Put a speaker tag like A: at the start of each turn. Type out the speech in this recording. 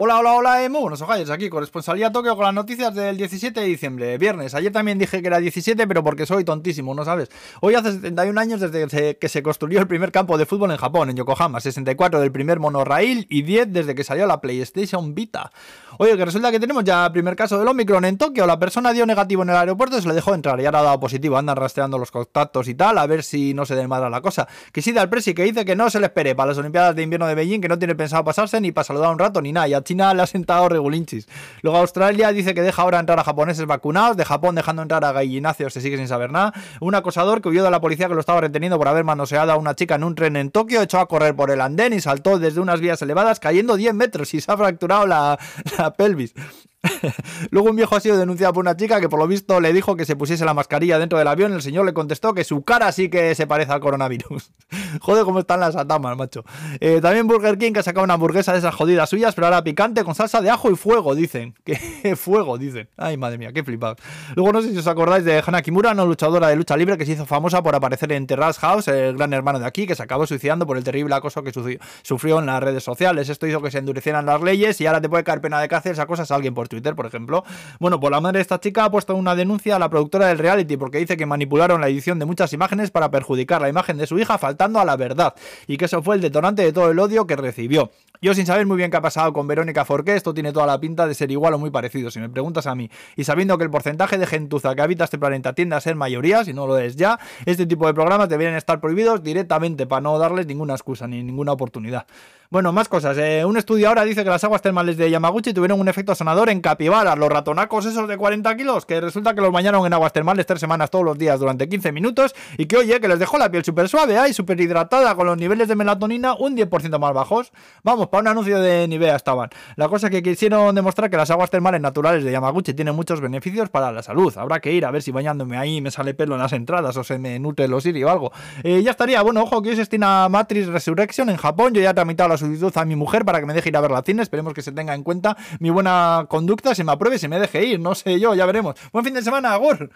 A: Hola, hola, hola, muy buenos ojalles, aquí corresponsalía Tokio con las noticias del 17 de diciembre, viernes. Ayer también dije que era 17, pero porque soy tontísimo, ¿no sabes? Hoy hace 71 años desde que se construyó el primer campo de fútbol en Japón, en Yokohama, 64 del primer monorail y 10 desde que salió la PlayStation Vita. Oye, que resulta que tenemos ya el primer caso del Omicron en Tokio, la persona dio negativo en el aeropuerto y se le dejó entrar y ahora ha dado positivo, andan rastreando los contactos y tal, a ver si no se desmadra la cosa. Que sí da el presi que dice que no se le espere para las Olimpiadas de Invierno de Beijing, que no tiene pensado pasarse ni para saludar un rato ni nada, y a China le ha sentado regulinchis. Luego Australia dice que deja ahora entrar a japoneses vacunados, de Japón dejando entrar a gallinacios, se sigue sin saber nada. Un acosador que huyó de la policía que lo estaba reteniendo por haber manoseado a una chica en un tren en Tokio, echó a correr por el andén y saltó desde unas vías elevadas cayendo 10 metros y se ha fracturado la, la pelvis. Luego un viejo ha sido denunciado por una chica que por lo visto le dijo que se pusiese la mascarilla dentro del avión. El señor le contestó que su cara sí que se parece al coronavirus. Joder, cómo están las atamas, macho. Eh, también Burger King que ha sacado una hamburguesa de esas jodidas suyas, pero ahora picante con salsa de ajo y fuego, dicen. Que fuego, dicen. Ay, madre mía, qué flipado. Luego no sé si os acordáis de Hana Kimura, una luchadora de lucha libre que se hizo famosa por aparecer en Terrace House, el gran hermano de aquí, que se acabó suicidando por el terrible acoso que sufrió en las redes sociales. Esto hizo que se endurecieran las leyes y ahora te puede caer pena de cárcel esa cosa a alguien por Twitter, por ejemplo. Bueno, pues la madre de esta chica ha puesto una denuncia a la productora del reality porque dice que manipularon la edición de muchas imágenes para perjudicar la imagen de su hija faltando a la verdad y que eso fue el detonante de todo el odio que recibió. Yo sin saber muy bien qué ha pasado con Verónica Forqué, esto tiene toda la pinta de ser igual o muy parecido, si me preguntas a mí. Y sabiendo que el porcentaje de gentuza que habita este planeta tiende a ser mayoría, si no lo es ya, este tipo de programas deberían estar prohibidos directamente para no darles ninguna excusa ni ninguna oportunidad. Bueno, más cosas. Eh, un estudio ahora dice que las aguas termales de Yamaguchi tuvieron un efecto sanador en capibaras, los ratonacos esos de 40 kilos, que resulta que los bañaron en aguas termales tres semanas todos los días durante 15 minutos y que, oye, que les dejó la piel súper suave, y súper hidratada, con los niveles de melatonina un 10% más bajos. Vamos, para un anuncio de Nivea estaban. La cosa que quisieron demostrar que las aguas termales naturales de Yamaguchi tienen muchos beneficios para la salud. Habrá que ir a ver si bañándome ahí me sale pelo en las entradas o se me nutre los iris o algo. Eh, ya estaría. Bueno, ojo, que hoy se estima Matrix Resurrection en Japón. Yo ya he tramitado la solicitud a mi mujer para que me deje ir a ver la cine. Esperemos que se tenga en cuenta mi buena conducta, se me apruebe, se me deje ir. No sé yo, ya veremos. Buen fin de semana, Agur.